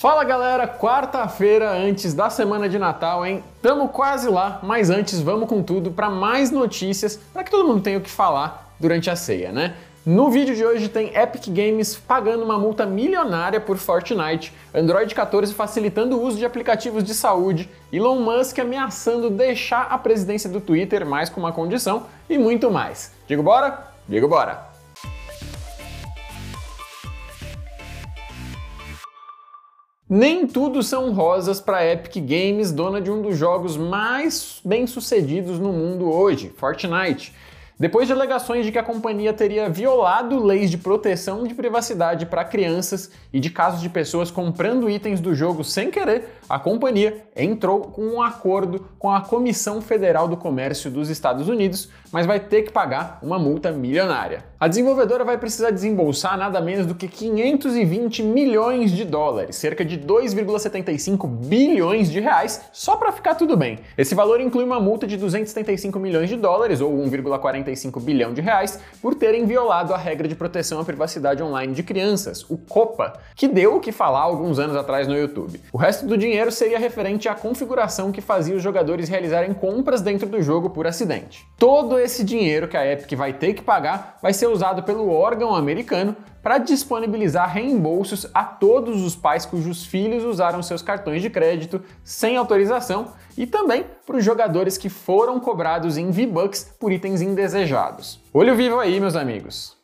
Fala galera, quarta-feira antes da semana de Natal, hein? Tamo quase lá, mas antes vamos com tudo para mais notícias, para que todo mundo tenha o que falar durante a ceia, né? No vídeo de hoje tem Epic Games pagando uma multa milionária por Fortnite, Android 14 facilitando o uso de aplicativos de saúde, Elon Musk ameaçando deixar a presidência do Twitter mais com uma condição e muito mais. Digo bora? Digo bora! Nem tudo são rosas para Epic Games, dona de um dos jogos mais bem-sucedidos no mundo hoje, Fortnite. Depois de alegações de que a companhia teria violado leis de proteção de privacidade para crianças e de casos de pessoas comprando itens do jogo sem querer, a companhia entrou com um acordo com a Comissão Federal do Comércio dos Estados Unidos, mas vai ter que pagar uma multa milionária. A desenvolvedora vai precisar desembolsar nada menos do que 520 milhões de dólares, cerca de 2,75 bilhões de reais, só para ficar tudo bem. Esse valor inclui uma multa de 275 milhões de dólares, ou 1,45 1,45 bilhão de reais por terem violado a regra de proteção à privacidade online de crianças, o COPA, que deu o que falar alguns anos atrás no YouTube. O resto do dinheiro seria referente à configuração que fazia os jogadores realizarem compras dentro do jogo por acidente. Todo esse dinheiro que a Epic vai ter que pagar vai ser usado pelo órgão americano para disponibilizar reembolsos a todos os pais cujos filhos usaram seus cartões de crédito sem autorização e também para os jogadores que foram cobrados em V-Bucks por itens indesejados. Olho vivo aí, meus amigos!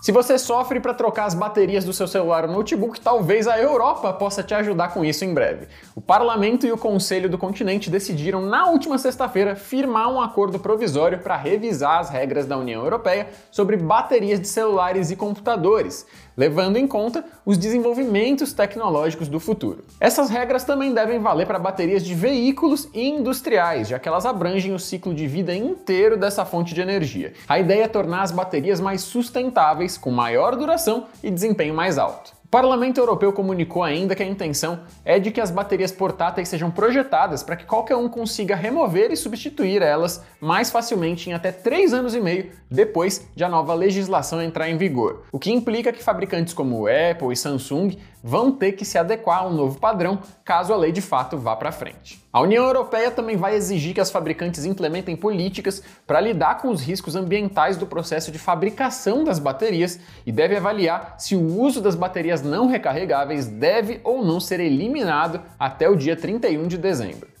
Se você sofre para trocar as baterias do seu celular ou notebook, talvez a Europa possa te ajudar com isso em breve. O Parlamento e o Conselho do Continente decidiram na última sexta-feira firmar um acordo provisório para revisar as regras da União Europeia sobre baterias de celulares e computadores, levando em conta os desenvolvimentos tecnológicos do futuro. Essas regras também devem valer para baterias de veículos e industriais, já que elas abrangem o ciclo de vida inteiro dessa fonte de energia. A ideia é tornar as baterias mais sustentáveis, com maior duração e desempenho mais alto. O Parlamento Europeu comunicou ainda que a intenção é de que as baterias portáteis sejam projetadas para que qualquer um consiga remover e substituir elas mais facilmente em até 3 anos e meio depois de a nova legislação entrar em vigor, o que implica que fabricantes como Apple e Samsung vão ter que se adequar ao novo padrão caso a lei de fato vá para frente. A União Europeia também vai exigir que as fabricantes implementem políticas para lidar com os riscos ambientais do processo de fabricação das baterias e deve avaliar se o uso das baterias não recarregáveis deve ou não ser eliminado até o dia 31 de dezembro.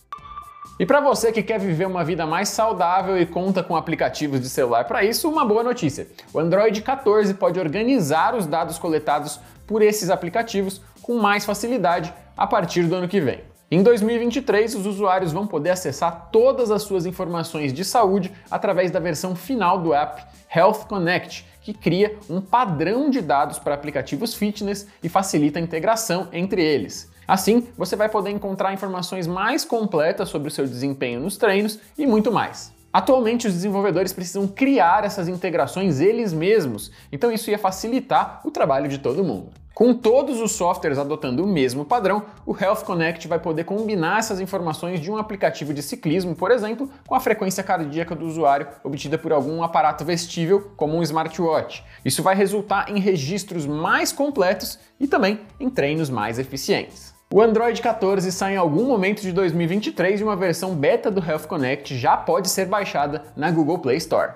E para você que quer viver uma vida mais saudável e conta com aplicativos de celular para isso, uma boa notícia. O Android 14 pode organizar os dados coletados por esses aplicativos com mais facilidade a partir do ano que vem. Em 2023, os usuários vão poder acessar todas as suas informações de saúde através da versão final do app Health Connect, que cria um padrão de dados para aplicativos fitness e facilita a integração entre eles. Assim, você vai poder encontrar informações mais completas sobre o seu desempenho nos treinos e muito mais. Atualmente, os desenvolvedores precisam criar essas integrações eles mesmos, então isso ia facilitar o trabalho de todo mundo. Com todos os softwares adotando o mesmo padrão, o Health Connect vai poder combinar essas informações de um aplicativo de ciclismo, por exemplo, com a frequência cardíaca do usuário obtida por algum aparato vestível, como um smartwatch. Isso vai resultar em registros mais completos e também em treinos mais eficientes. O Android 14 sai em algum momento de 2023 e uma versão beta do Health Connect já pode ser baixada na Google Play Store.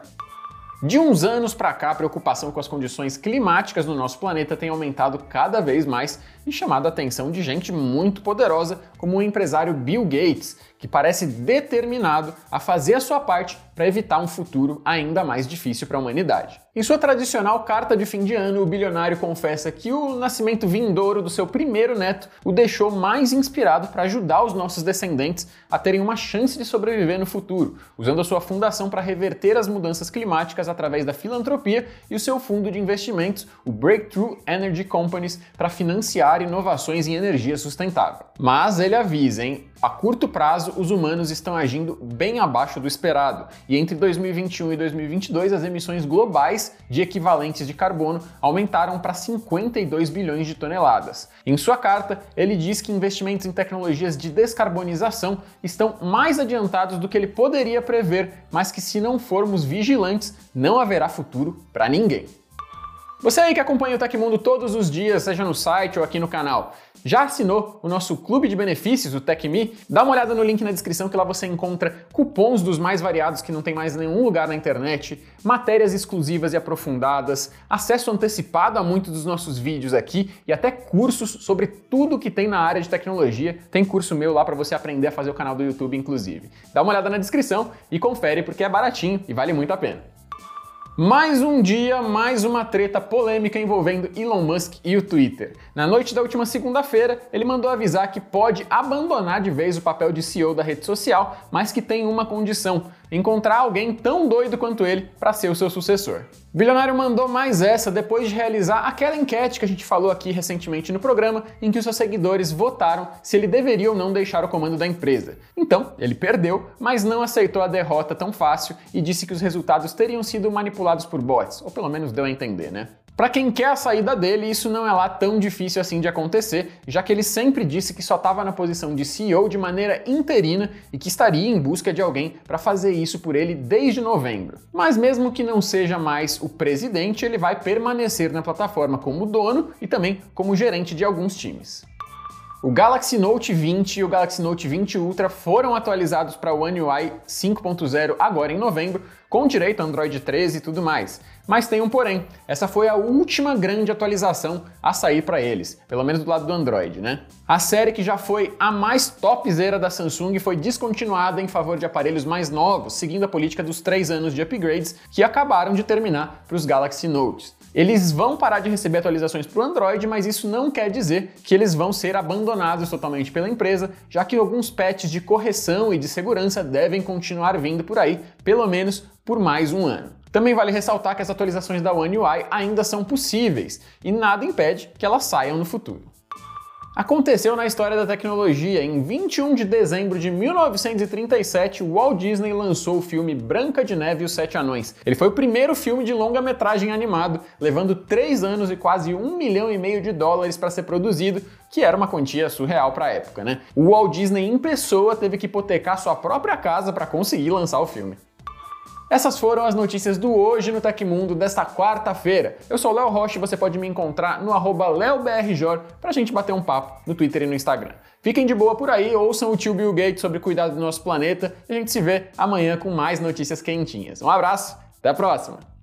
De uns anos para cá, a preocupação com as condições climáticas no nosso planeta tem aumentado cada vez mais e chamado a atenção de gente muito poderosa, como o empresário Bill Gates, que parece determinado a fazer a sua parte para evitar um futuro ainda mais difícil para a humanidade. Em sua tradicional carta de fim de ano, o bilionário confessa que o nascimento vindouro do seu primeiro neto o deixou mais inspirado para ajudar os nossos descendentes a terem uma chance de sobreviver no futuro, usando a sua fundação para reverter as mudanças climáticas através da filantropia e o seu fundo de investimentos, o Breakthrough Energy Companies, para financiar inovações em energia sustentável. Mas ele avisa, hein? A curto prazo, os humanos estão agindo bem abaixo do esperado, e entre 2021 e 2022 as emissões globais de equivalentes de carbono aumentaram para 52 bilhões de toneladas. Em sua carta, ele diz que investimentos em tecnologias de descarbonização estão mais adiantados do que ele poderia prever, mas que se não formos vigilantes, não haverá futuro para ninguém. Você aí que acompanha o Tecmundo todos os dias, seja no site ou aqui no canal, já assinou o nosso clube de benefícios, o TecMe? Dá uma olhada no link na descrição que lá você encontra cupons dos mais variados que não tem mais nenhum lugar na internet, matérias exclusivas e aprofundadas, acesso antecipado a muitos dos nossos vídeos aqui e até cursos sobre tudo que tem na área de tecnologia. Tem curso meu lá para você aprender a fazer o canal do YouTube, inclusive. Dá uma olhada na descrição e confere porque é baratinho e vale muito a pena. Mais um dia, mais uma treta polêmica envolvendo Elon Musk e o Twitter. Na noite da última segunda-feira, ele mandou avisar que pode abandonar de vez o papel de CEO da rede social, mas que tem uma condição: encontrar alguém tão doido quanto ele para ser o seu sucessor. Bilionário mandou mais essa depois de realizar aquela enquete que a gente falou aqui recentemente no programa, em que os seus seguidores votaram se ele deveria ou não deixar o comando da empresa. Então, ele perdeu, mas não aceitou a derrota tão fácil e disse que os resultados teriam sido manipulados por bots, ou pelo menos deu a entender, né? Para quem quer a saída dele, isso não é lá tão difícil assim de acontecer, já que ele sempre disse que só estava na posição de CEO de maneira interina e que estaria em busca de alguém para fazer isso por ele desde novembro. Mas mesmo que não seja mais o presidente, ele vai permanecer na plataforma como dono e também como gerente de alguns times. O Galaxy Note 20 e o Galaxy Note 20 Ultra foram atualizados para o One UI 5.0 agora em novembro, com direito a Android 13 e tudo mais. Mas tem um porém, essa foi a última grande atualização a sair para eles, pelo menos do lado do Android, né? A série que já foi a mais topzera da Samsung foi descontinuada em favor de aparelhos mais novos, seguindo a política dos 3 anos de upgrades que acabaram de terminar para os Galaxy Notes. Eles vão parar de receber atualizações para o Android, mas isso não quer dizer que eles vão ser abandonados totalmente pela empresa, já que alguns patches de correção e de segurança devem continuar vindo por aí, pelo menos por mais um ano. Também vale ressaltar que as atualizações da One UI ainda são possíveis e nada impede que elas saiam no futuro. Aconteceu na história da tecnologia. Em 21 de dezembro de 1937, o Walt Disney lançou o filme Branca de Neve e os Sete Anões. Ele foi o primeiro filme de longa-metragem animado, levando três anos e quase um milhão e meio de dólares para ser produzido, que era uma quantia surreal para a época, né? O Walt Disney em pessoa teve que hipotecar sua própria casa para conseguir lançar o filme. Essas foram as notícias do Hoje no Tecmundo desta quarta-feira. Eu sou o Léo Rocha e você pode me encontrar no arroba LeoBRJor pra gente bater um papo no Twitter e no Instagram. Fiquem de boa por aí, ouçam o tio Bill Gates sobre cuidado do nosso planeta e a gente se vê amanhã com mais notícias quentinhas. Um abraço, até a próxima!